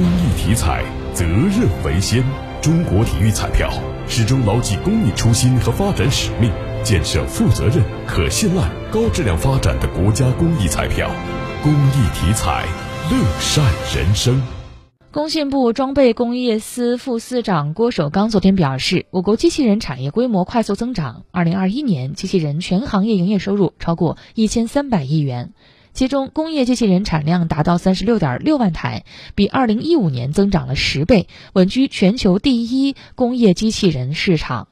公益体彩，责任为先。中国体育彩票始终牢记公益初心和发展使命，建设负责任、可信赖、高质量发展的国家公益彩票。公益体彩，乐善人生。工信部装备工业司副司长郭守刚昨天表示，我国机器人产业规模快速增长，二零二一年机器人全行业营业收入超过一千三百亿元，其中工业机器人产量达到三十六点六万台，比二零一五年增长了十倍，稳居全球第一工业机器人市场。